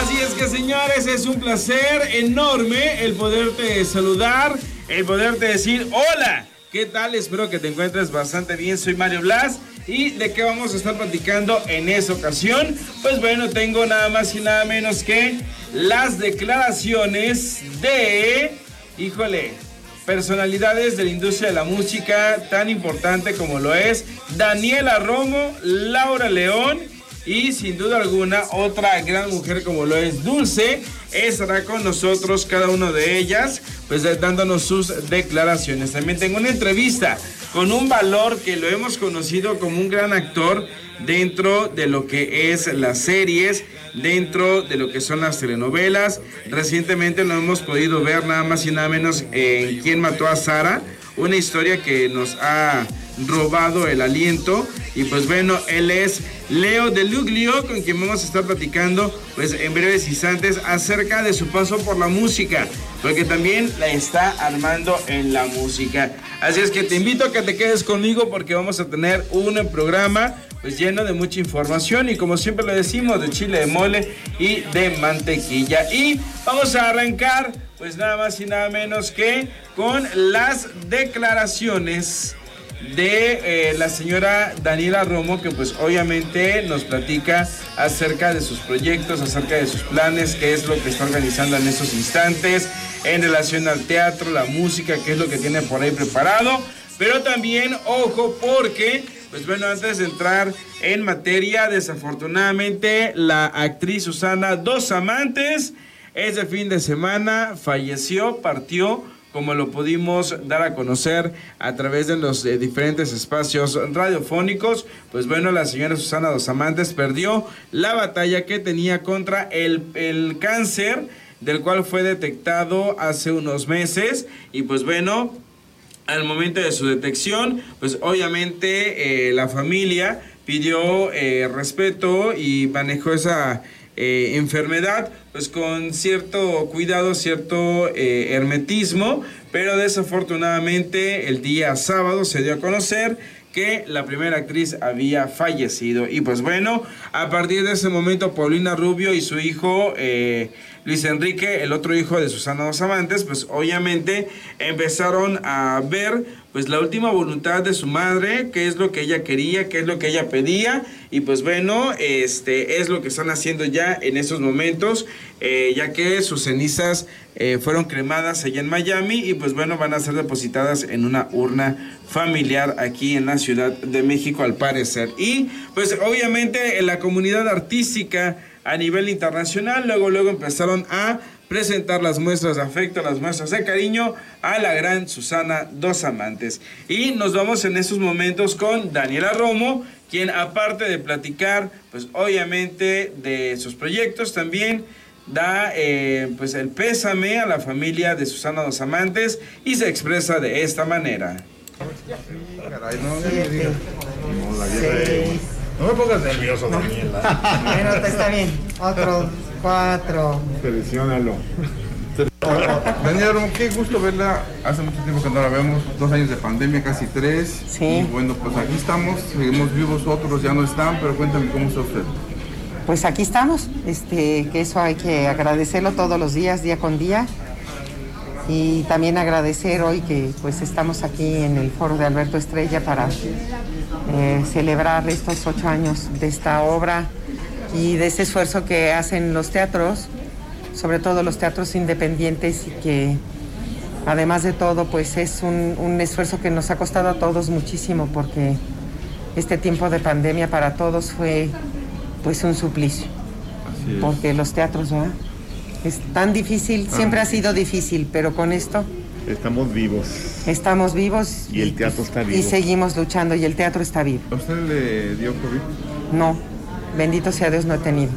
Así es que señores, es un placer enorme el poderte saludar, el poderte decir hola. ¿Qué tal? Espero que te encuentres bastante bien. Soy Mario Blas. ¿Y de qué vamos a estar platicando en esa ocasión? Pues bueno, tengo nada más y nada menos que las declaraciones de, híjole, personalidades de la industria de la música tan importante como lo es Daniela Romo, Laura León y sin duda alguna otra gran mujer como lo es Dulce estará con nosotros cada una de ellas pues dándonos sus declaraciones. También tengo una entrevista con un valor que lo hemos conocido como un gran actor dentro de lo que es las series, dentro de lo que son las telenovelas. Recientemente lo hemos podido ver nada más y nada menos en Quién mató a Sara, una historia que nos ha robado el aliento. Y pues bueno, él es Leo de Luglio, con quien vamos a estar platicando pues en breves instantes acerca de su paso por la música, porque también la está armando en la música. Así es que te invito a que te quedes conmigo porque vamos a tener un programa pues lleno de mucha información y como siempre lo decimos, de chile de mole y de mantequilla. Y vamos a arrancar pues nada más y nada menos que con las declaraciones de eh, la señora Daniela Romo, que pues obviamente nos platica acerca de sus proyectos, acerca de sus planes, qué es lo que está organizando en estos instantes, en relación al teatro, la música, qué es lo que tiene por ahí preparado. Pero también, ojo, porque, pues bueno, antes de entrar en materia, desafortunadamente la actriz Susana Dos Amantes, ese fin de semana falleció, partió como lo pudimos dar a conocer a través de los eh, diferentes espacios radiofónicos, pues bueno, la señora Susana Dos Amantes perdió la batalla que tenía contra el, el cáncer, del cual fue detectado hace unos meses, y pues bueno, al momento de su detección, pues obviamente eh, la familia pidió eh, respeto y manejó esa eh, enfermedad, pues con cierto cuidado, cierto eh, hermetismo, pero desafortunadamente el día sábado se dio a conocer que la primera actriz había fallecido. Y pues bueno, a partir de ese momento, Paulina Rubio y su hijo eh, Luis Enrique, el otro hijo de Susana Dos Amantes, pues obviamente empezaron a ver pues la última voluntad de su madre, qué es lo que ella quería, qué es lo que ella pedía, y pues bueno, este es lo que están haciendo ya en estos momentos, eh, ya que sus cenizas eh, fueron cremadas allá en Miami y pues bueno, van a ser depositadas en una urna familiar aquí en la Ciudad de México al parecer. Y pues obviamente en la comunidad artística a nivel internacional, luego luego empezaron a presentar las muestras de afecto, las muestras de cariño a la gran Susana Dos Amantes. Y nos vamos en estos momentos con Daniela Romo, quien aparte de platicar, pues obviamente de sus proyectos, también da eh, pues el pésame a la familia de Susana Dos Amantes y se expresa de esta manera. no, me pongas nervioso, Daniela. Bueno, está bien. Otro cuatro. Seleccionalo. Daniela, qué gusto verla. Hace mucho tiempo que no la vemos, dos años de pandemia, casi tres. Sí. Y bueno, pues aquí estamos, seguimos vivos, otros ya no están, pero cuéntame cómo está usted. Pues aquí estamos, este, que eso hay que agradecerlo todos los días, día con día. Y también agradecer hoy que pues estamos aquí en el foro de Alberto Estrella para eh, celebrar estos ocho años de esta obra y de ese esfuerzo que hacen los teatros, sobre todo los teatros independientes y que además de todo pues es un, un esfuerzo que nos ha costado a todos muchísimo porque este tiempo de pandemia para todos fue pues un suplicio. Porque los teatros, ¿verdad? Es tan difícil, siempre ha sido difícil, pero con esto Estamos vivos. estamos vivos. Y el teatro está Y vivo. seguimos luchando y el teatro está vivo. ¿A usted le dio COVID? No, bendito sea Dios, no he tenido.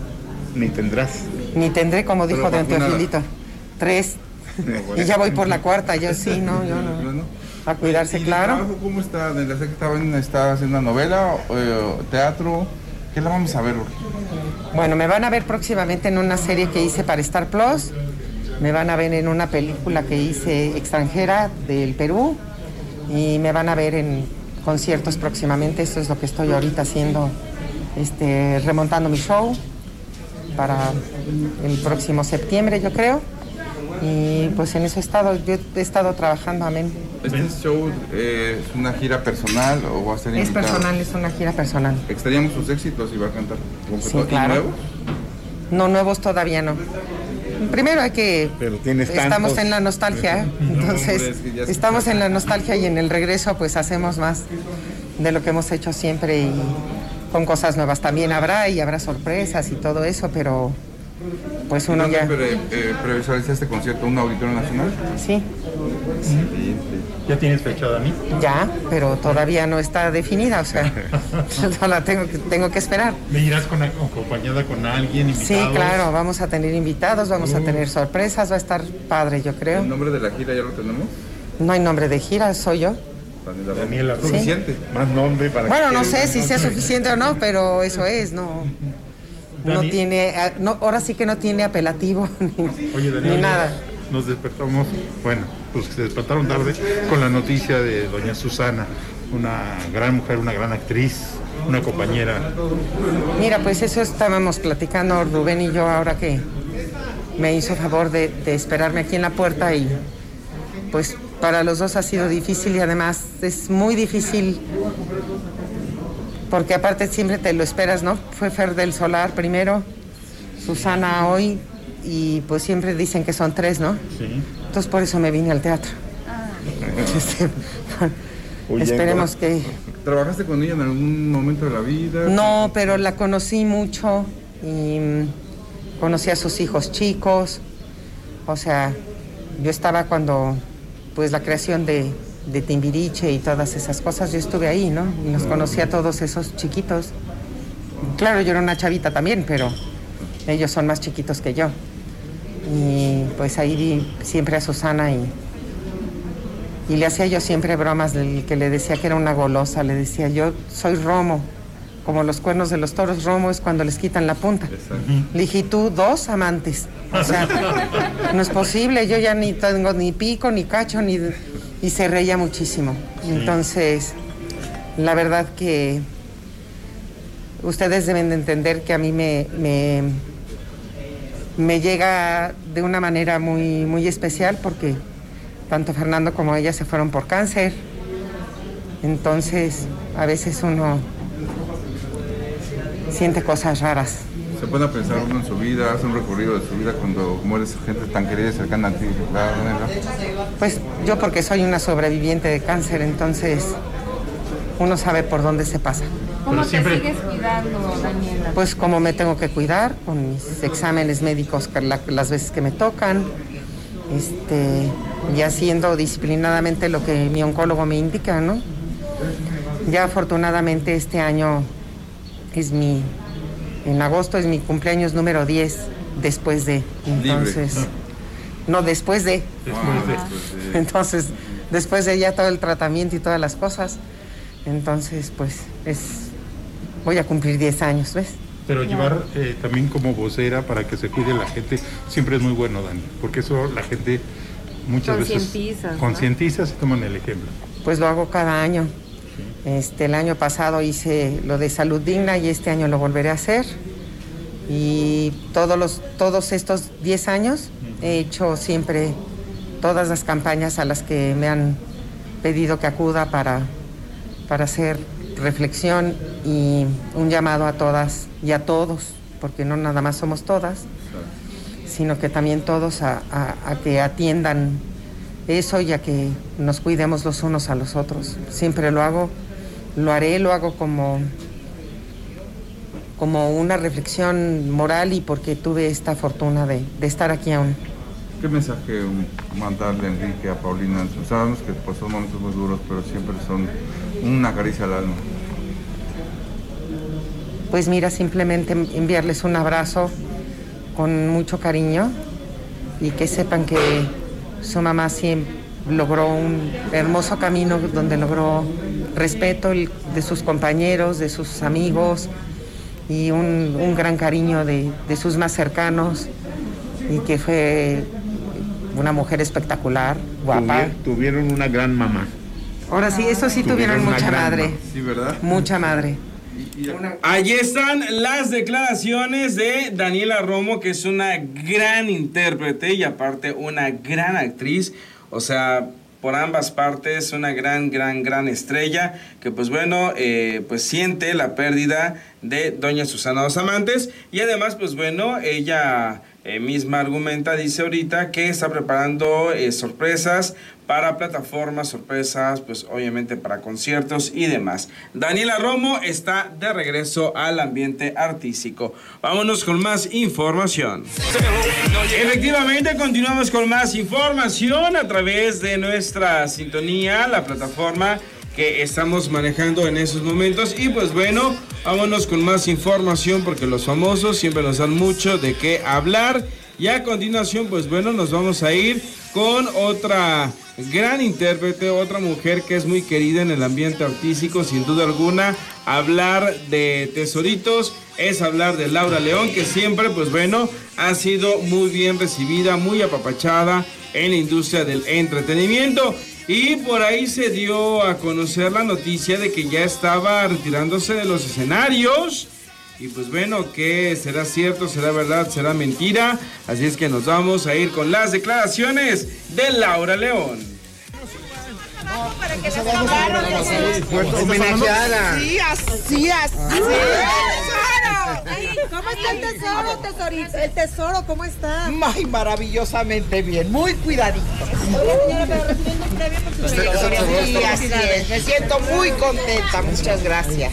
Ni tendrás. Ni tendré, como Pero dijo don. Teofilito, tres. Y ya voy por la cuarta, yo sí, no, yo no. A cuidarse, ¿Y el claro. trabajo ¿Cómo está? Daniela? Sé que está haciendo una novela, eh, teatro. ¿Qué la vamos a ver? Jorge? Bueno, me van a ver próximamente en una serie que hice para Star Plus. Me van a ver en una película que hice extranjera del Perú. Y me van a ver en conciertos próximamente. Esto es lo que estoy ahorita haciendo, este, remontando mi show. para el próximo septiembre, yo creo. Y pues en eso he estado, yo he estado trabajando, amén. ¿Este show eh, es una gira personal o va a ser Es invitado? personal, es una gira personal. Extrañamos sus éxitos y va a cantar. Sí, ¿Y claro. nuevos? No, nuevos todavía no. Primero hay que... Pero tienes Estamos tantos. en la nostalgia, entonces hombre, es que estamos en la nostalgia y en el regreso pues hacemos más de lo que hemos hecho siempre y con cosas nuevas. También habrá y habrá sorpresas y todo eso, pero pues uno ¿Dónde ya... pre- eh, previsualiza este concierto? ¿Un auditorio nacional? Sí, ¿Ya tienes fecha, Dani? ya, pero todavía no está definida, o sea, no la tengo que, tengo que esperar. ¿Me irás con, acompañada con alguien, Sí, invitados? claro, vamos a tener invitados, vamos a tener sorpresas, va a estar padre, yo creo. ¿El nombre de la gira ya lo tenemos? No hay nombre de gira, soy yo. Daniela. Suficiente. Más nombre para Bueno, que no sé si sea suficiente o no, pero eso es, no. No tiene, ah, no, ahora sí que no tiene apelativo ni, Oye, Daniela, ni nada. nos despertamos, bueno, pues se despertaron tarde con la noticia de doña Susana, una gran mujer, una gran actriz, una compañera. Mira, pues eso estábamos platicando Rubén y yo ahora que me hizo favor de, de esperarme aquí en la puerta y pues para los dos ha sido difícil y además es muy difícil porque aparte siempre te lo esperas, ¿no? Fue Fer del Solar primero, Susana hoy y pues siempre dicen que son tres, ¿no? Sí. Entonces por eso me vine al teatro. Este, Huyendo. esperemos que... ¿Trabajaste con ella en algún momento de la vida? No, pero la conocí mucho y mm, conocí a sus hijos chicos. O sea, yo estaba cuando, pues la creación de, de Timbiriche y todas esas cosas, yo estuve ahí, ¿no? Y los conocí a todos esos chiquitos. Claro, yo era una chavita también, pero ellos son más chiquitos que yo. Y pues ahí vi siempre a Susana y, y le hacía yo siempre bromas que le decía que era una golosa, le decía yo soy Romo, como los cuernos de los toros, Romo es cuando les quitan la punta. Le dije, ¿y tú dos amantes? O sea, no es posible, yo ya ni tengo ni pico, ni cacho, ni... Y se reía muchísimo. Entonces, la verdad que ustedes deben de entender que a mí me, me, me llega de una manera muy, muy especial porque tanto Fernando como ella se fueron por cáncer. Entonces, a veces uno siente cosas raras. Se pone a pensar uno en su vida, hace un recorrido de su vida cuando mueres gente tan querida y cercana a ti, ¿verdad? Pues yo porque soy una sobreviviente de cáncer, entonces uno sabe por dónde se pasa. ¿Cómo te siempre- sigues cuidando, Daniela? Pues como me tengo que cuidar con mis exámenes médicos la- las veces que me tocan, este, y haciendo disciplinadamente lo que mi oncólogo me indica, ¿no? Ya afortunadamente este año es mi, en agosto es mi cumpleaños número 10 después de, entonces, no después de, Después de- entonces, después de ya todo el tratamiento y todas las cosas, entonces, pues, es, voy a cumplir 10 años, ¿ves? Pero llevar eh, también como vocera para que se cuide la gente siempre es muy bueno, Dani, porque eso la gente muchas veces ¿no? concientiza y toman el ejemplo. Pues lo hago cada año. Este, el año pasado hice lo de salud digna y este año lo volveré a hacer. Y todos, los, todos estos 10 años he hecho siempre todas las campañas a las que me han pedido que acuda para, para hacer reflexión y un llamado a todas y a todos, porque no nada más somos todas, sino que también todos a, a- a que atiendan eso y a que nos cuidemos los unos a los otros. Siempre lo hago, lo haré, lo hago como, como una reflexión moral y porque tuve esta fortuna de, de estar aquí aún. ¿Qué mensaje mandarle Enrique a Paulina? Sabemos que pues, son momentos muy duros, pero siempre son una caricia al alma. Pues mira, simplemente enviarles un abrazo con mucho cariño y que sepan que su mamá siempre logró un hermoso camino donde logró respeto de sus compañeros, de sus amigos y un, un gran cariño de, de sus más cercanos y que fue una mujer espectacular, guapa. Tuvi- Tuvieron una gran mamá. Ahora sí, eso sí tuvieron, mucha madre. Sí, ¿verdad? mucha madre. Allí están las declaraciones de Daniela Romo, que es una gran intérprete y aparte una gran actriz. O sea, por ambas partes, una gran, gran, gran estrella que pues bueno, eh, pues siente la pérdida de doña Susana Dos Amantes y además pues bueno, ella eh, misma argumenta, dice ahorita que está preparando eh, sorpresas para plataformas, sorpresas, pues obviamente para conciertos y demás. Daniela Romo está de regreso al ambiente artístico. Vámonos con más información. Efectivamente, continuamos con más información a través de nuestra sintonía, la plataforma que estamos manejando en esos momentos. Y pues bueno, vámonos con más información porque los famosos siempre nos dan mucho de qué hablar. Y a continuación, pues bueno, nos vamos a ir con otra gran intérprete, otra mujer que es muy querida en el ambiente artístico, sin duda alguna. Hablar de tesoritos es hablar de Laura León, que siempre, pues bueno, ha sido muy bien recibida, muy apapachada en la industria del entretenimiento. Y por ahí se dio a conocer la noticia de que ya estaba retirándose de los escenarios. Y pues bueno, ¿qué será cierto? ¿Será verdad? ¿Será mentira? Así es que nos vamos a ir con las declaraciones de Laura León. Para que les hablaron Homenajeada. Sí, así, así. ¿Cómo está el tesoro, tesorito? El tesoro, ¿cómo está? Ay, maravillosamente bien, muy cuidadito. Señora, pero recibiendo un premio por su trayectoria. Sí, así es, me siento muy contenta, muchas gracias.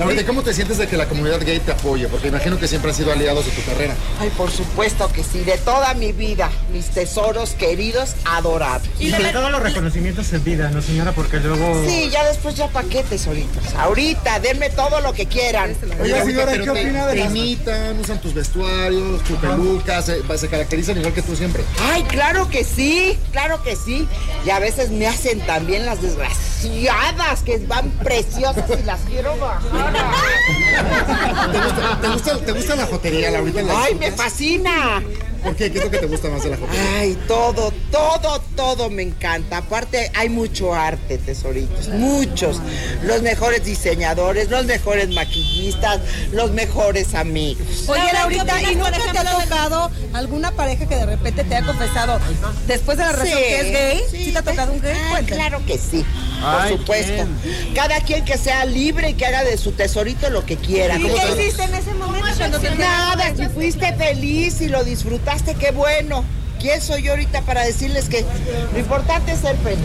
Laura, ¿cómo te sientes de que la comunidad gay te apoye? Porque imagino que siempre han sido aliados de tu carrera. Ay, por supuesto que sí, de toda mi vida, mis tesoros queridos, adorados. Y sobre todo los reconocimientos en vida, ¿no, señora? Porque luego... Sí, ya después ya paquetes solitos. Ahorita, denme todo lo que quieran. Oiga, señora, pero ¿qué te- opina de te las... imitan, usan tus vestuarios, tu peluca, se, se caracterizan igual que tú siempre. Ay, claro que sí, claro que sí. Y a veces me hacen también las desgraciadas que van preciosas y las quiero bajar. ¿Te gusta, te gusta, te gusta la jotería, Laurita? ¿La Ay, me fascina. ¿Por qué? ¿Qué es lo que te gusta más de la jotería? Ay, todo, todo, todo me encanta. Aparte, hay mucho arte, tesoritos, muchos. Los mejores diseñadores, los mejores maquillistas, los mejores amigos. Oye, Laura, ¿qué Laurita, ¿y nunca te ha tocado alguna pareja que de repente te ha confesado después de la relación Sí, que es gay? sí. ¿Sí te ha tocado un gay? Ah, claro que sí, Ay, por supuesto. Cada quien que sea libre y que haga de su tesorito lo que quiera. ¿Y ¿Cómo qué te- hiciste en ese momento cuando te Nada, si fuiste feliz y lo disfrutaste, qué bueno. ¿Quién soy yo ahorita para decirles que lo importante es ser feliz?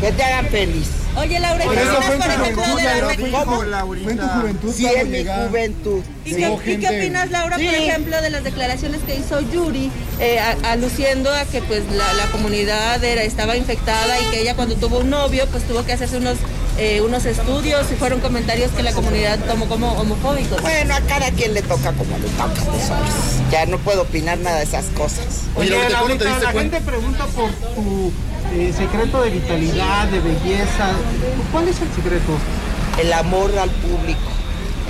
Que te hagan feliz. Oye, Laura, ¿qué Pero eso opinas, por ejemplo, de la... Laura. ¿Cómo? Fue en tu juventud Sí, en mi juventud. ¿Y Llegó qué, y qué opinas, Laura, por Sí. ejemplo, de las declaraciones que hizo Yuri, eh, a- aluciendo a que pues la, la comunidad era, estaba infectada y que ella cuando tuvo un novio pues tuvo que hacerse unos, eh, unos estudios y fueron comentarios que la comunidad tomó como homofóbicos? Bueno, a cada quien le toca como le toca, tesoros. Ya no puedo opinar nada de esas cosas. Oye, Laurita, ¿cómo te Laurita, diste la gente pregunta por tu eh, secreto de vitalidad, de belleza. ¿Cuál es el secreto? El amor al público.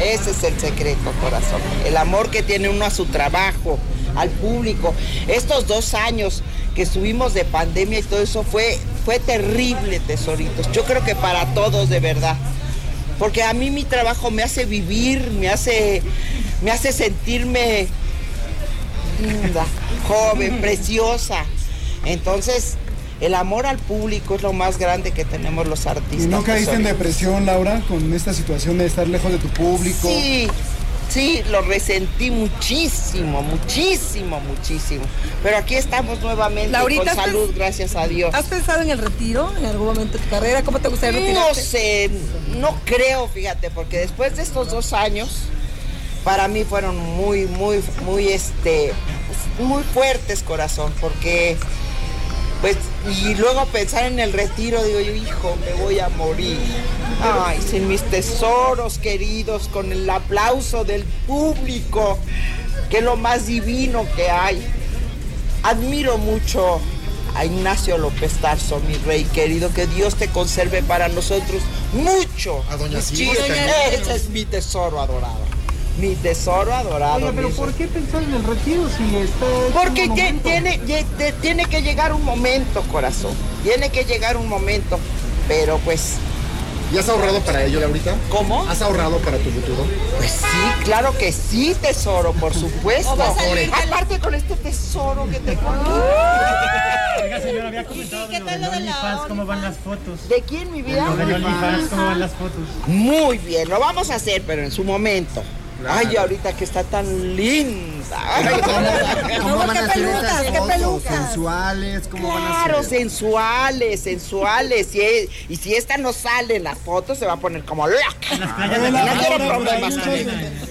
Ese es el secreto, corazón. El amor que tiene uno a su trabajo, al público. Estos dos años que estuvimos de pandemia y todo eso fue, fue terrible, tesoritos. Yo creo que para todos, de verdad. Porque a mí mi trabajo me hace vivir, me hace, me hace sentirme linda, joven, preciosa. Entonces, el amor al público es lo más grande que tenemos los artistas. ¿Y no caíste en depresión, Laura, con esta situación de estar lejos de tu público? Sí, sí, lo resentí muchísimo, muchísimo, muchísimo. Pero aquí estamos nuevamente Laurita, con ¿has salud, gracias a Dios. ¿Has pensado en el retiro en algún momento de tu carrera? ¿Cómo te gustaría No retirarte? sé, no creo, fíjate, porque después de estos dos años, para mí fueron muy, muy, muy, este, muy fuertes, corazón, porque, pues, y luego pensar en el retiro, digo yo, hijo, me voy a morir. Ay, sin mis tesoros queridos, con el aplauso del público, que es lo más divino que hay. Admiro mucho a Ignacio López Tarso, mi rey querido, que Dios te conserve para nosotros mucho. A doña. Silvia. Ese es mi tesoro adorado. Mi tesoro adorado. Oye, pero ¿por qué pensar en el retiro si está... porque tiene, tiene que llegar un momento, corazón. Tiene que llegar un momento. Pero pues ¿Y has ahorrado para ello, Laurita? ¿Cómo? ¿Has ahorrado para tu futuro? Pues sí, claro que sí, tesoro, por supuesto. O va a salir con- Aparte con este tesoro que te Oiga, señora, había comentado de lo del OnlyFans, ¿cómo van las fotos? ¿De quién, mi vida? Del OnlyFans, ¿cómo van las fotos? Muy bien, lo vamos a hacer, pero en su momento. Ay, ahorita que está tan linda. ¿Cómo van a esas ¿Qué fotos? ¿Sensuales? ¿Cómo van a Claro, ser? sensuales, sensuales. Y, e- y si esta no sale en las fotos, se va a poner como loca. Oye, No quiero problemas.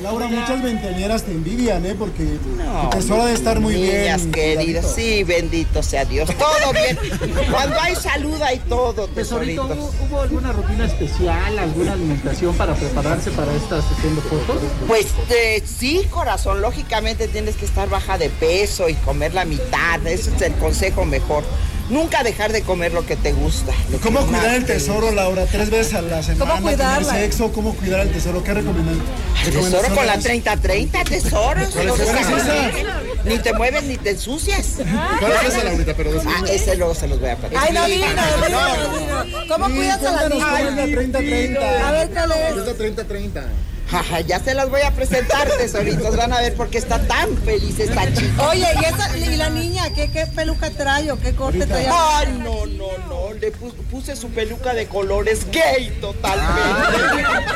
Laura, muchas veinteañeras te envidian, ¿eh? Porque No, tu tesoro de estar muy Niñas bien. queridas, sí, bendito sea Dios. Todo bien. Cuando hay salud hay todo, Tesorito, tesorito. ¿hubo, hubo alguna rutina especial, alguna alimentación para prepararse para esta sesión de fotos? Pues eh, sí, corazón, lógicamente tienes que estar baja de peso y comer la mitad, ese es el consejo mejor. Nunca dejar de comer lo que te gusta. lo ¿Cómo que cuidar el te tesoro, Laura? Tres veces a la semana. cuidarla? Tener sexo, ¿cómo cuidar el tesoro? ¿Qué recomiendan? Tesoro con la recomendaciones? 30-30, tesoro. ¿Cuál es No esa? seas ¿Cuál es esa? así. Ni te mueves ni te ensucias. ¿Cuál es esa, Laurita? Pero Ah, ese luego se los voy a platicar. Ay, no, dinos, dinos, dinos. ¿Cómo cuidas a la cuéntanos niña? cómo es la 30-30. A ver, ¿cuál es? Es la 30-30. Ya se las voy a presentar, tesoritos. Van a ver por qué está tan feliz esta chica. Oye, ¿y, esa, y la niña qué, qué peluca trae o qué corte trae? Ay, no, no, no. Le pu- puse su peluca de colores gay totalmente.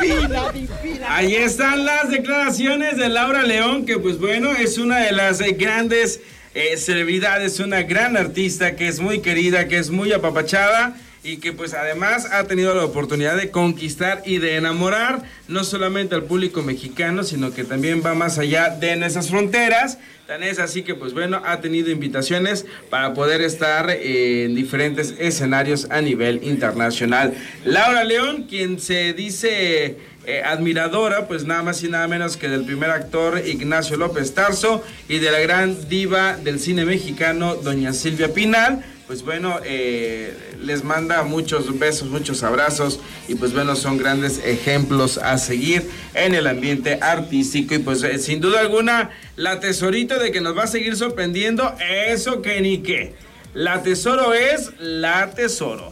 Divina, divina. Ahí están las declaraciones de Laura León, que pues bueno, es una de las eh, grandes eh, celebridades, una gran artista que es muy querida, que es muy apapachada y que pues además ha tenido la oportunidad de conquistar y de enamorar no solamente al público mexicano, sino que también va más allá de nuestras fronteras. Tan así que pues bueno, ha tenido invitaciones para poder estar eh, en diferentes escenarios a nivel internacional. Laura León, quien se dice eh, admiradora, pues nada más y nada menos que del primer actor Ignacio López Tarso y de la gran diva del cine mexicano, doña Silvia Pinal. Pues bueno, eh, les manda muchos besos, muchos abrazos y pues bueno, son grandes ejemplos a seguir en el ambiente artístico y pues eh, sin duda alguna, la tesorita de que nos va a seguir sorprendiendo, eso que ni qué. La tesoro es la tesoro.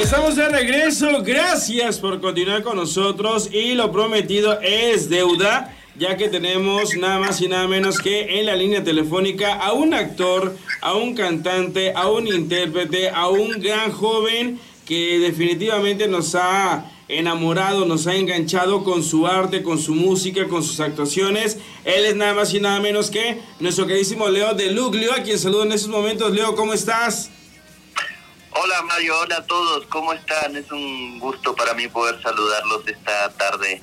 Estamos de regreso, gracias por continuar con nosotros y lo prometido es deuda, ya que tenemos nada más y nada menos que en la línea telefónica a un actor, a un cantante, a un intérprete, a un gran joven que definitivamente nos ha enamorado, nos ha enganchado con su arte, con su música, con sus actuaciones. Él es nada más y nada menos que nuestro queridísimo Leo de Luke. Leo, a quien saludo en estos momentos. Leo, ¿cómo estás? Hola Mario, hola a todos, ¿cómo están? Es un gusto para mí poder saludarlos esta tarde.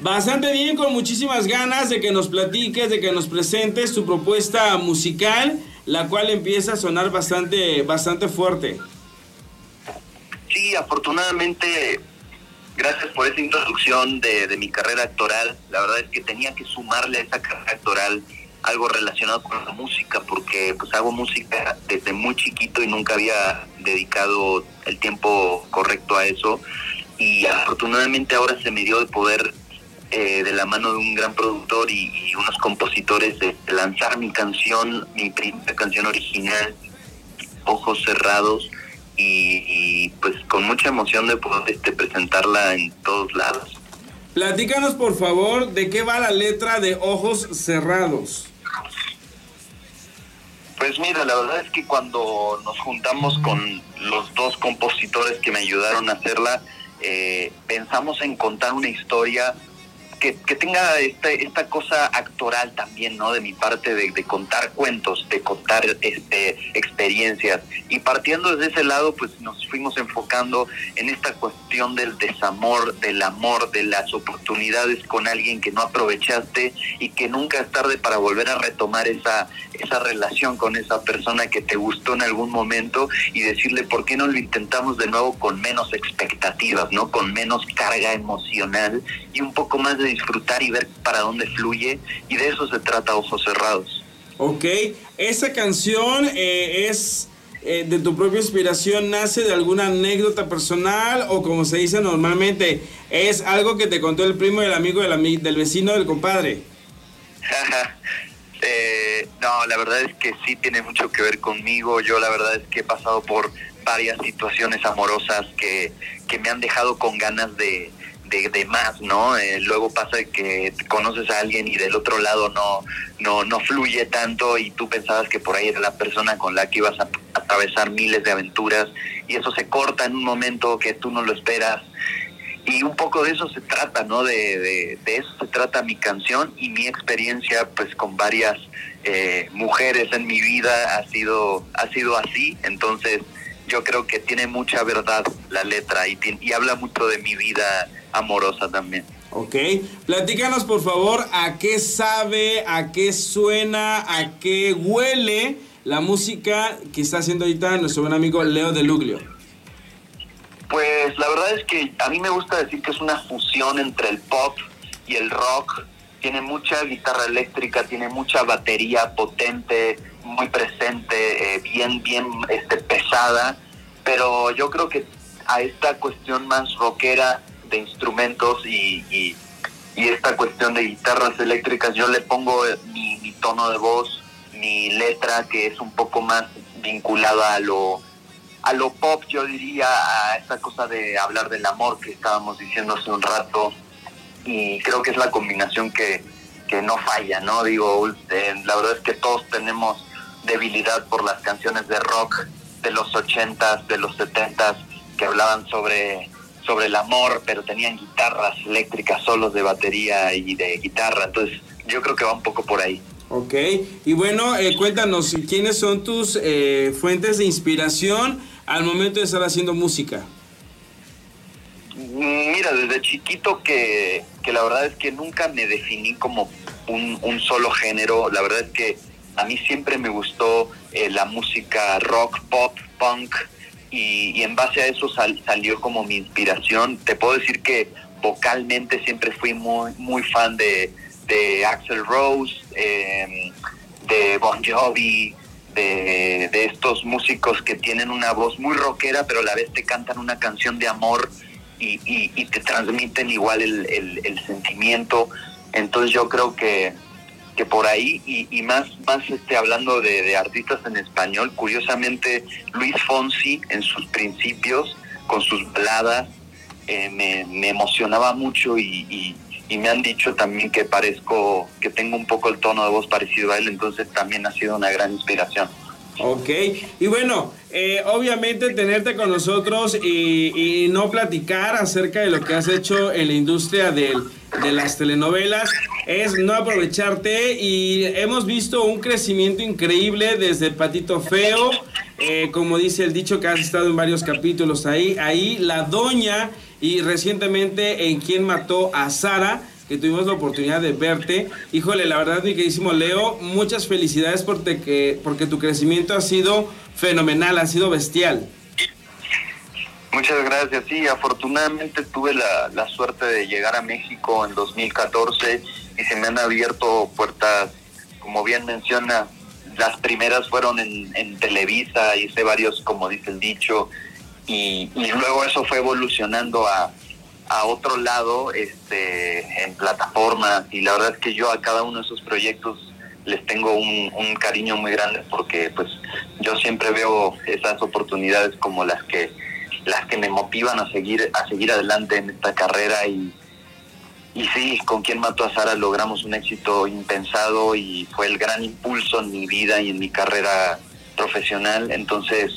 Bastante bien, con muchísimas ganas de que nos platiques, de que nos presentes tu propuesta musical, la cual empieza a sonar bastante, bastante fuerte. Sí, afortunadamente, gracias por esa introducción de, de mi carrera actoral. La verdad es que tenía que sumarle a esa carrera actoral algo relacionado con la música, porque pues hago música desde muy chiquito y nunca había dedicado el tiempo correcto a eso. Y afortunadamente ahora se me dio de poder, eh, de la mano de un gran productor y, y unos compositores, de lanzar mi canción, mi primera canción original, Ojos Cerrados, y, y, pues con mucha emoción de poder este, presentarla en todos lados. Platícanos por favor de qué va la letra de Ojos Cerrados. Pues mira, la verdad es que cuando nos juntamos con los dos compositores que me ayudaron a hacerla, eh, pensamos en contar una historia que, tenga esta, esta cosa actoral también, ¿no? De mi parte, de, de contar cuentos, de contar este, experiencias. Y partiendo desde ese lado, pues nos fuimos enfocando en esta cuestión del desamor, del amor, de las oportunidades con alguien que no aprovechaste y que nunca es tarde para volver a retomar esa, esa relación con esa persona que te gustó en algún momento y decirle por qué no lo intentamos de nuevo con menos expectativas, ¿no? Con menos carga emocional y un poco más de disfrutar y ver para dónde fluye y de eso se trata Ojos Cerrados. Ok, esa canción eh, es eh, de tu propia inspiración, nace de alguna anécdota personal o como se dice normalmente, es algo que te contó el primo del amigo del, ami- del vecino del compadre. Eh, no, la verdad es que sí tiene mucho que ver conmigo. Yo la verdad es que he pasado por varias situaciones amorosas que, que me han dejado con ganas de, de, de más, ¿no? Eh, luego pasa que conoces a alguien y del otro lado no, no, no fluye tanto y tú pensabas que por ahí era la persona con la que ibas a atravesar miles de aventuras y eso se corta en un momento que tú no lo esperas. Y un poco de eso se trata, ¿no? De, de, eso se trata mi canción y mi experiencia pues con varias eh, mujeres en mi vida ha sido, ha sido así. Entonces yo creo que tiene mucha verdad la letra y, y habla mucho de mi vida amorosa también. Ok, platícanos por favor a qué sabe, a qué suena, a qué huele la música que está haciendo ahorita nuestro buen amigo Leo de Luglio. Pues la verdad es que a mí me gusta decir que es una fusión entre el pop y el rock. Tiene mucha guitarra eléctrica, tiene mucha batería potente, muy presente, eh, bien, bien este, pesada. Pero yo creo que a esta cuestión más rockera de instrumentos y, y- esta cuestión de guitarras eléctricas, yo le pongo eh, mi, mi tono de voz, mi letra, que es un poco más vinculada a lo, a lo pop, yo diría, a esta cosa de hablar del amor que estábamos diciendo hace un rato. Y creo que es la combinación que, que no falla, ¿no? Digo, eh, la verdad es que todos tenemos debilidad por las canciones de rock de los ochentas, de los setentas, que hablaban sobre, sobre el amor, pero tenían guitarras eléctricas, solos de batería y de guitarra. Entonces, yo creo que va un poco por ahí. Ok, y bueno, eh, cuéntanos, ¿quiénes son tus eh, fuentes de inspiración al momento de estar haciendo música? Mira, desde chiquito que, que la verdad es que nunca me definí como un, un solo género. La verdad es que a mí siempre me gustó eh, la música rock, pop, punk y, en base a eso sal- salió como mi inspiración. Te puedo decir que vocalmente siempre fui muy, muy fan de, de Axel Rose, eh, de Bon Jovi, de, estos músicos que tienen una voz muy rockera, pero a la vez te cantan una canción de amor y, y- y te transmiten igual el, el- el sentimiento. Entonces yo creo que, que por ahí, y, y más, más este, hablando de, de artistas en español, curiosamente Luis Fonsi en sus principios, con sus baladas, eh, me, me emocionaba mucho y, y- me han dicho también que parezco, que tengo un poco el tono de voz parecido a él, entonces también ha sido una gran inspiración. Ok, y bueno, eh, obviamente tenerte con nosotros y, y no platicar acerca de lo que has hecho en la industria del- de las telenovelas es no aprovecharte y hemos visto un crecimiento increíble desde Patito Feo, eh, como dice el dicho que has estado en varios capítulos ahí, ahí La Doña y recientemente en Quién Mató a Sara que tuvimos la oportunidad de verte. Híjole, la verdad, mi queridísimo Leo, muchas felicidades porque, que, porque tu crecimiento ha sido fenomenal, ha sido bestial. Muchas gracias. Sí, afortunadamente tuve la, la suerte de llegar a México en 2014 y se me han abierto puertas, como bien menciona, las primeras fueron en, en Televisa, hice varios, como dice el dicho, y, y luego eso fue evolucionando a, a otro lado este, en plataformas y la verdad es que yo a cada uno de esos proyectos les tengo un, un cariño muy grande porque pues yo siempre veo esas oportunidades como las que las que me motivan a seguir a seguir adelante en esta carrera y y sí, con quien mató a Sara logramos un éxito impensado y fue el gran impulso en mi vida y en mi carrera profesional. Entonces,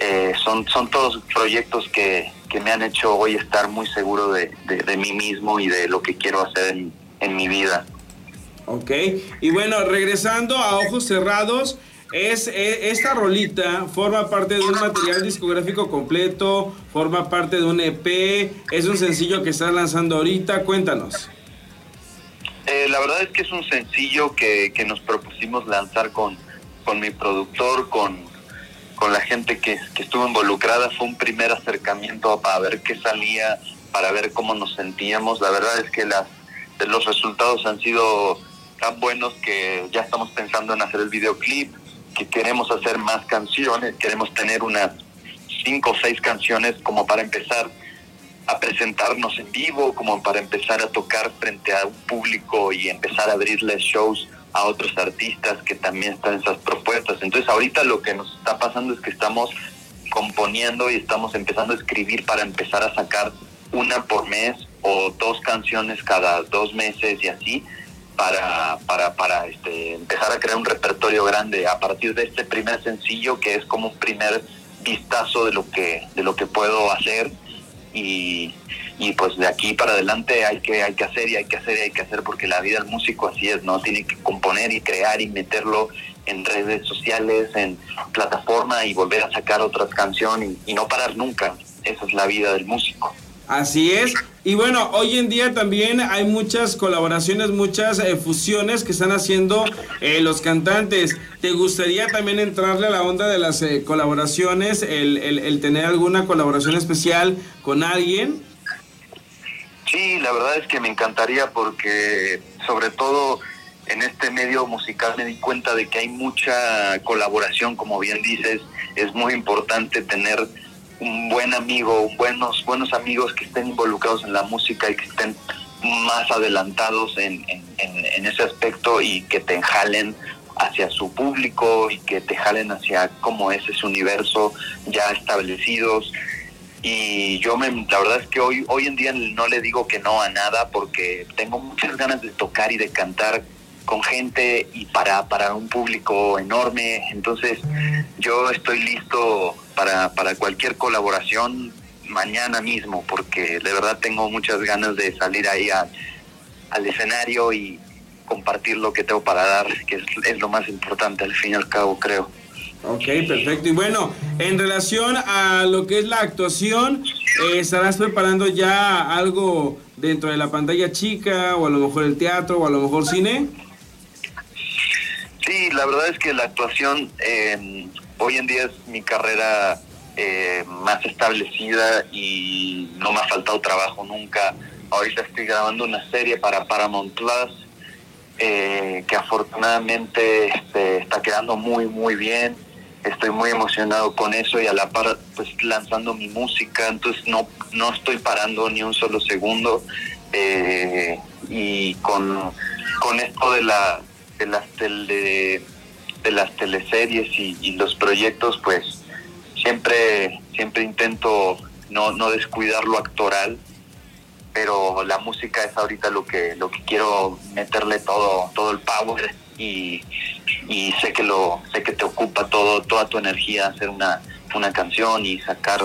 eh, son, son todos proyectos que, que me han hecho hoy estar muy seguro de, de- de mí mismo y de lo que quiero hacer en, en mi vida. Ok, y bueno, regresando a Ojos Cerrados, es, e- esta rolita forma parte de un material discográfico completo, forma parte de un EP, es un sencillo que estás lanzando ahorita, cuéntanos. Eh, la verdad es que es un sencillo que, que nos propusimos lanzar con, con mi productor, con, con la gente que, que estuvo involucrada. Fue un primer acercamiento para ver qué salía, para ver cómo nos sentíamos. La verdad es que las, los resultados han sido tan buenos que ya estamos pensando en hacer el videoclip, que queremos hacer más canciones, queremos tener unas cinco o seis canciones como para empezar a presentarnos en vivo, como para empezar a tocar frente a un público y empezar a abrirles shows a otros artistas que también están en esas propuestas. Entonces ahorita lo que nos está pasando es que estamos componiendo y estamos empezando a escribir para empezar a sacar una por mes o dos canciones cada dos meses y así para, para, para este, empezar a crear un repertorio grande a partir de este primer sencillo que es como un primer vistazo de lo que, de lo que puedo hacer y, y pues de aquí para adelante hay que, hay que hacer y hay que hacer y hay que hacer porque la vida del músico así es, ¿no? Tiene que componer y crear y meterlo en redes sociales, en plataforma y volver a sacar otras canciones y, no parar nunca. Esa es la vida del músico. Así es. Y bueno, hoy en día también hay muchas colaboraciones, muchas eh, fusiones que están haciendo eh, los cantantes. ¿Te gustaría también entrarle a la onda de las eh, colaboraciones, el, el- el tener alguna colaboración especial con alguien? Sí, la verdad es que me encantaría porque sobre todo en este medio musical me di cuenta de que hay mucha colaboración, como bien dices, es muy importante tener un buen amigo, buenos buenos amigos que estén involucrados en la música y que estén más adelantados en, en- en- ese aspecto y que te jalen hacia su público y que te jalen hacia cómo es ese universo ya establecidos y yo me, la verdad es que hoy hoy en día no le digo que no a nada porque tengo muchas ganas de tocar y de cantar con gente y para para un público enorme. Entonces yo estoy listo para para cualquier colaboración mañana mismo porque de verdad tengo muchas ganas de salir ahí al escenario y compartir lo que tengo para dar que es, es lo más importante al fin y al cabo creo Ok, perfecto. Y bueno, en relación a lo que es la actuación, eh, ¿estarás preparando ya algo dentro de la pantalla chica o a lo mejor el teatro o a lo mejor cine? Sí, la verdad es que la actuación eh, hoy en día es mi carrera eh, más establecida y no me ha faltado trabajo nunca. Ahorita estoy grabando una serie para Paramount Plus eh, que afortunadamente este, está quedando muy, muy bien. Estoy muy emocionado con eso y a la par pues lanzando mi música, entonces no, no estoy parando ni un solo segundo. Eh, y con, con esto de la de las tele, de las teleseries y, y los proyectos pues siempre siempre intento no, no descuidar lo actoral pero la música es ahorita lo que lo que quiero meterle todo todo el power y, y sé que lo sé que te ocupa todo toda tu energía hacer una una canción y sacar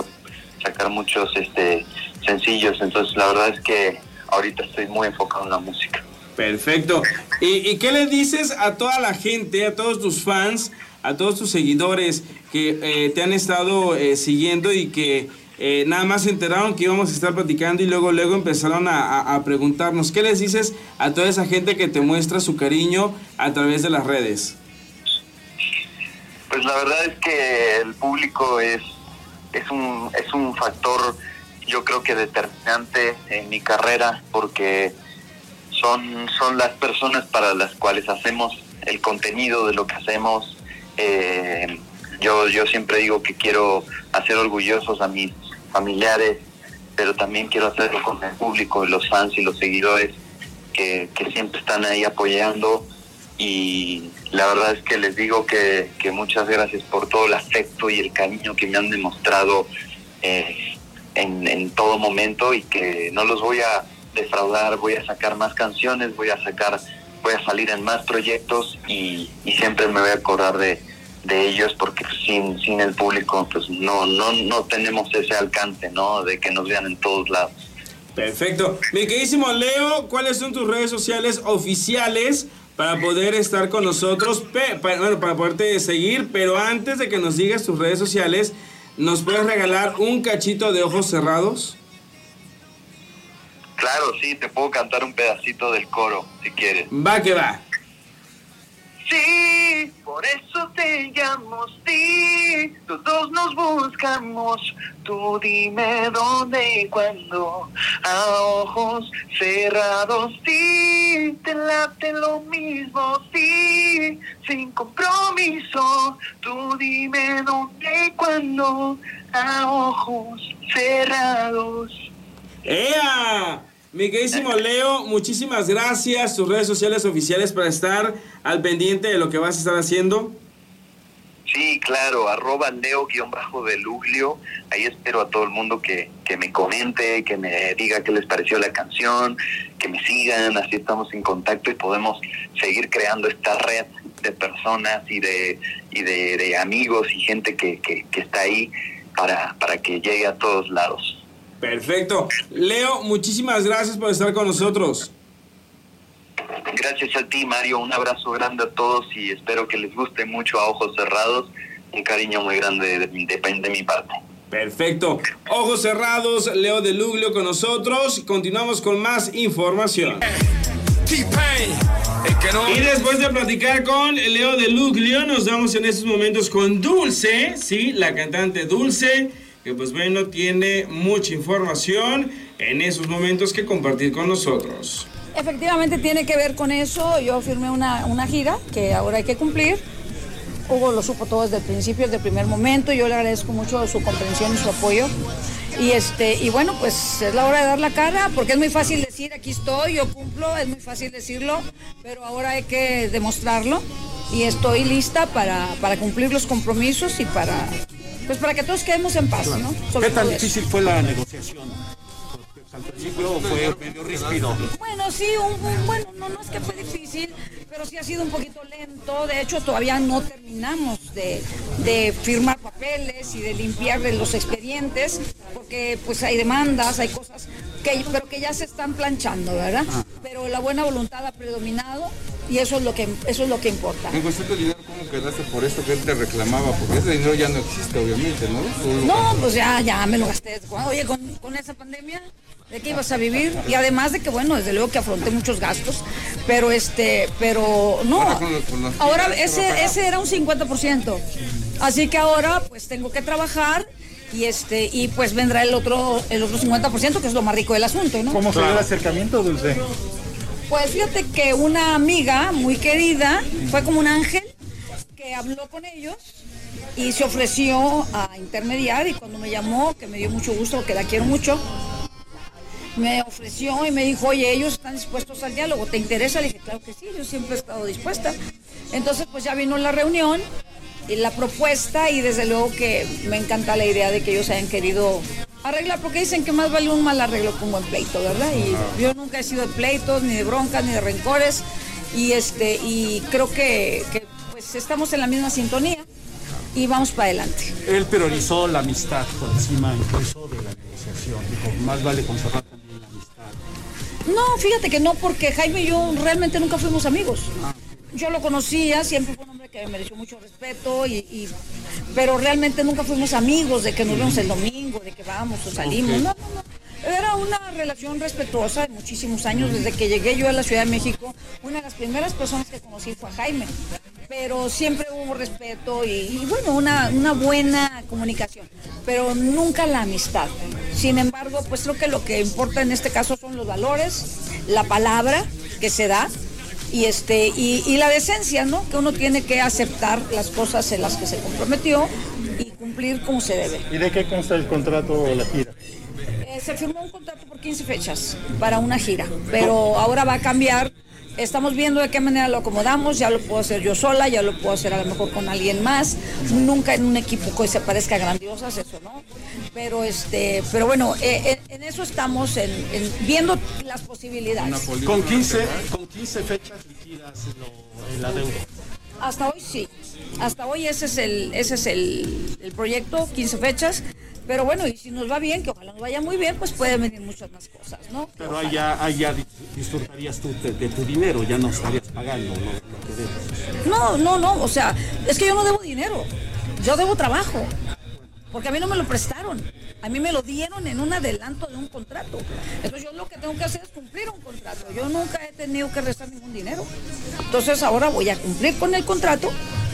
sacar muchos este sencillos entonces la verdad es que ahorita estoy muy enfocado en la música Perfecto. ¿Y, qué le dices a toda la gente, a todos tus fans, a todos tus seguidores que eh, te han estado eh, siguiendo y que eh, nada más se enteraron que íbamos a estar platicando y luego luego empezaron a, preguntarnos? ¿Qué les dices a toda esa gente que te muestra su cariño a través de las redes? Pues la verdad es que el público es, es, un, es un factor yo creo que determinante en mi carrera porque son, son las personas para las cuales hacemos el contenido de lo que hacemos. Eh, yo, yo siempre digo que quiero hacer orgullosos a mis familiares, pero también quiero hacerlo con el público, los fans y los seguidores que, que siempre están ahí apoyando. Y la verdad es que les digo que, muchas gracias por todo el afecto y el cariño que me han demostrado eh, en, todo momento y que no los voy a defraudar, voy a sacar más canciones, voy a sacar, voy a salir en más proyectos y siempre me voy a acordar de, de ellos porque pues, sin, sin el público pues no, no, no tenemos ese alcance, ¿no? De que nos vean en todos lados. Perfecto. Mi queridísimo Leo, ¿cuáles son tus redes sociales oficiales para poder estar con nosotros? Bueno, para poderte seguir, pero antes de que nos digas tus redes sociales, ¿nos puedes regalar un cachito de ojos cerrados? Claro, sí, te puedo cantar un pedacito del coro si quieres. Va que va. Sí, por eso te llamo, sí, todos nos buscamos, tú dime dónde y cuándo, a ojos cerrados, sí, te late lo mismo, sí, sin compromiso, tú dime dónde y cuándo, a ojos cerrados. ¡Ea! Mi queridísimo Leo, muchísimas gracias. Tus redes sociales oficiales para estar al pendiente de lo que vas a estar haciendo. Sí, claro, arroba leo-deluglio. Ahí espero a todo el mundo que, que me comente, que me diga qué les pareció la canción, que me sigan, así estamos en contacto y podemos seguir creando esta red de personas y de, y de, de amigos y gente que, que, que está ahí para, para que llegue a todos lados. Perfecto. Leo, muchísimas gracias por estar con nosotros. Gracias a ti, Mario. Un abrazo grande a todos y espero que les guste mucho a ojos cerrados. Un cariño muy grande de, de mi parte. Perfecto. Ojos cerrados, Leo de Luglio con nosotros. Continuamos con más información. Y después de platicar con Leo de Luglio, nos vamos en estos momentos con Dulce, sí, la cantante Dulce, que pues bueno, tiene mucha información en esos momentos que compartir con nosotros. Efectivamente tiene que ver con eso. Yo firmé una, una gira que ahora hay que cumplir. Hugo lo supo todo desde el principio, desde el primer momento. Yo le agradezco mucho su comprensión y su apoyo. Y este y bueno, pues es la hora de dar la cara, porque es muy fácil decir aquí estoy, yo cumplo, es muy fácil decirlo, pero ahora hay que demostrarlo y estoy lista para, para cumplir los compromisos y para pues para que todos quedemos en paz, ¿no? Sobre ¿Qué tan difícil fue la negociación? Al principio fue medio ríspido. Bueno, sí, un, un- bueno, no, no es que fue difícil, pero sí ha sido un poquito lento. De hecho, todavía no terminamos de, de firmar papeles y de limpiar los expedientes, porque pues hay demandas, hay cosas que, pero que ya se están planchando, ¿verdad? Pero la buena voluntad ha predominado y eso es lo que eso es lo que importa. En cuestión de dinero, ¿cómo quedaste por esto que él te reclamaba? Porque ese dinero ya no existe, obviamente, ¿no? No, pues ya, ya me lo gasté. Oye, con, con esa pandemia, ¿de qué ibas a vivir? Y además de que, bueno, desde luego que afronté muchos gastos, pero este, pero no. Ahora con los- con los Ahora giras se va a ese, ese era un 50%. Así que ahora pues tengo que trabajar y este y pues vendrá el otro el otro 50% que es lo más rico del asunto, ¿no? ¿Cómo se dio el acercamiento, Dulce? Pues fíjate que una amiga muy querida fue como un ángel que habló con ellos y se ofreció a intermediar y cuando me llamó, que me dio mucho gusto, que la quiero mucho, me ofreció y me dijo, oye, ellos están dispuestos al diálogo, ¿te interesa? Le dije, claro que sí, yo siempre he estado dispuesta. Entonces pues ya vino la reunión y la propuesta y desde luego que me encanta la idea de que ellos hayan querido arreglar, porque dicen que más vale un mal arreglo que un buen pleito, ¿verdad? Y yo nunca he sido de pleitos, ni de broncas, ni de rencores, y este, y creo que, que, pues estamos en la misma sintonía y vamos para adelante. Él priorizó la amistad por encima incluso de la negociación. Dijo, más vale conservar. No, fíjate que no, porque Jaime y yo realmente nunca fuimos amigos. Yo lo conocía, siempre fue un hombre que me mereció mucho respeto, y, y- pero realmente nunca fuimos amigos de que nos vemos el domingo, de que vamos o salimos. No, no, no. Era una relación respetuosa de muchísimos años. Desde que llegué yo a la Ciudad de México, una de las primeras personas que conocí fue a Jaime. Pero siempre hubo respeto y, y, bueno, una, una buena comunicación, pero nunca la amistad. Sin embargo, pues creo que lo que importa en este caso son los valores, la palabra que se da y este y, y la decencia, ¿no? Que uno tiene que aceptar las cosas en las que se comprometió y cumplir como se debe. ¿Y de qué consta el contrato o la gira? Eh, se firmó un contrato por 15 fechas para una gira, pero ahora va a cambiar. Estamos viendo de qué manera lo acomodamos, ya lo puedo hacer yo sola, ya lo puedo hacer a lo mejor con alguien más, nunca en un equipo que se parezca grandiosas, eso no. Pero este, pero bueno, eh, en, en eso estamos en, en viendo las posibilidades. Con 15, con 15 fechas liquidas lo- el adeudo. Hasta hoy sí. Hasta hoy ese es el, ese es el, el proyecto, 15 fechas. Pero bueno, y si nos va bien, que ojalá nos vaya muy bien, pues pueden venir muchas más cosas, ¿no? Pero ahí ya, ahí ya dis- disfrutarías tú de, de tu dinero, ya no estarías pagando ¿no? lo que debes. No, no, no, o sea, es que yo no debo dinero, yo debo trabajo, porque a mí no me lo prestaron, a mí me lo dieron en un adelanto de un contrato. Entonces yo lo que tengo que hacer es cumplir un contrato, yo nunca he tenido que restar ningún dinero. Entonces ahora voy a cumplir con el contrato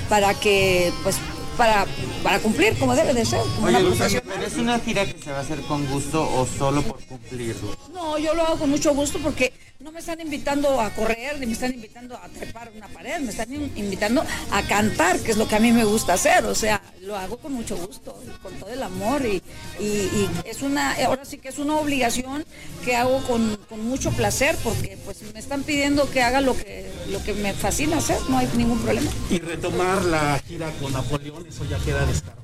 para que, pues, para, para cumplir como debe de ser. como Oye, una. ¿pero es una gira que se va a hacer con gusto o solo por cumplirlo? No, yo lo hago con mucho gusto porque no me están invitando a correr, ni me están invitando a trepar una pared, me están in- invitando a cantar, que es lo que a mí me gusta hacer. O sea, lo hago con mucho gusto, con todo el amor y, y- es una, ahora sí que es una obligación que hago con, con mucho placer porque pues me están pidiendo que haga lo que, lo que me fascina hacer, no hay ningún problema. Y retomar la gira con Napoleón, eso ya queda descartado.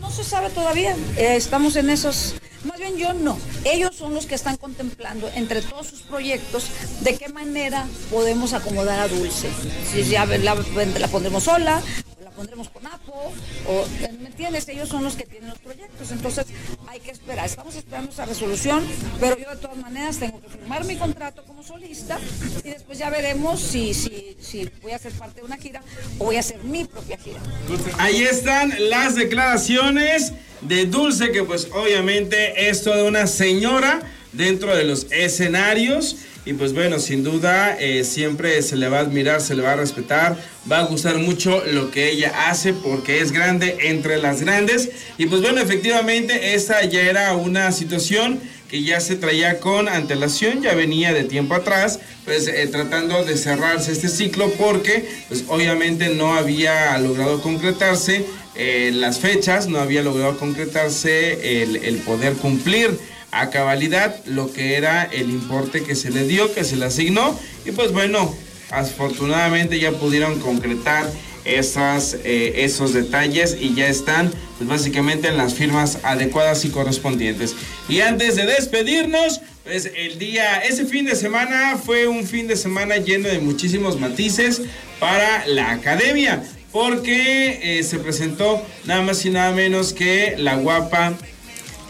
No se sabe todavía, eh, estamos en esos, más bien yo no, ellos son los que están contemplando entre todos sus proyectos de qué manera podemos acomodar a Dulce. Si ya la, la pondremos sola, pondremos con Apo, o, ¿me entiendes? Ellos son los que tienen los proyectos, entonces hay que esperar, estamos esperando esa resolución, pero yo de todas maneras tengo que firmar mi contrato como solista y después ya veremos si, si, si voy a ser parte de una gira o voy a hacer mi propia gira. Ahí están las declaraciones de Dulce, que pues obviamente es toda una señora dentro de los escenarios. Y pues bueno, sin duda eh, siempre se le va a admirar, se le va a respetar, va a gustar mucho lo que ella hace porque es grande entre las grandes. Y pues bueno, efectivamente esta ya era una situación que ya se traía con antelación, ya venía de tiempo atrás, pues eh, tratando de cerrarse este ciclo porque pues obviamente no había logrado concretarse eh, las fechas, no había logrado concretarse el, el poder cumplir a cabalidad lo que era el importe que se le dio, que se le asignó. Y pues bueno, afortunadamente ya pudieron concretar eh, esos detalles y ya están pues básicamente en las firmas adecuadas y correspondientes. Y antes de despedirnos, pues el día, ese fin de semana fue un fin de semana lleno de muchísimos matices para la academia, porque eh, se presentó nada más y nada menos que la guapa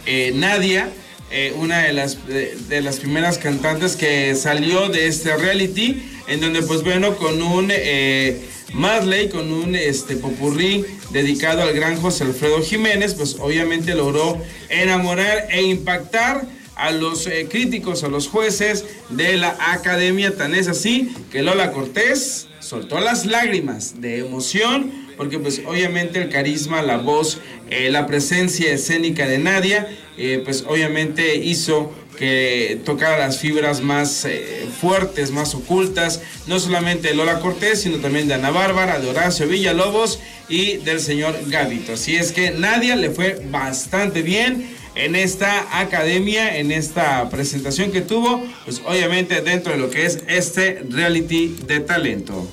eh, Nadia, eh, una de las, de, las primeras cantantes que salió de este reality, en donde pues bueno, con un eh, Marley, con un este, popurrí dedicado al gran José Alfredo Jiménez, pues obviamente logró enamorar e impactar a los eh, críticos, a los jueces de la academia. Tan es así que Lola Cortés soltó las lágrimas de emoción, porque pues obviamente el carisma, la voz, eh, la presencia escénica de Nadia, eh, pues obviamente hizo que tocara las fibras más eh, fuertes, más ocultas, no solamente de Lola Cortés, sino también de Ana Bárbara, de Horacio Villalobos y del señor Gavito. Así es que Nadia le fue bastante bien en esta academia, en esta presentación que tuvo, pues obviamente dentro de lo que es este reality de talento.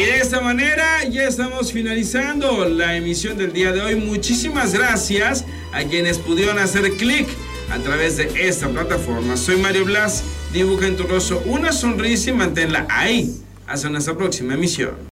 Y de esta manera ya estamos finalizando la emisión del día de hoy. Muchísimas gracias a quienes pudieron hacer clic a través de esta plataforma. Soy Mario Blas. Dibuja en tu rostro una sonrisa y manténla ahí. Hasta nuestra próxima emisión.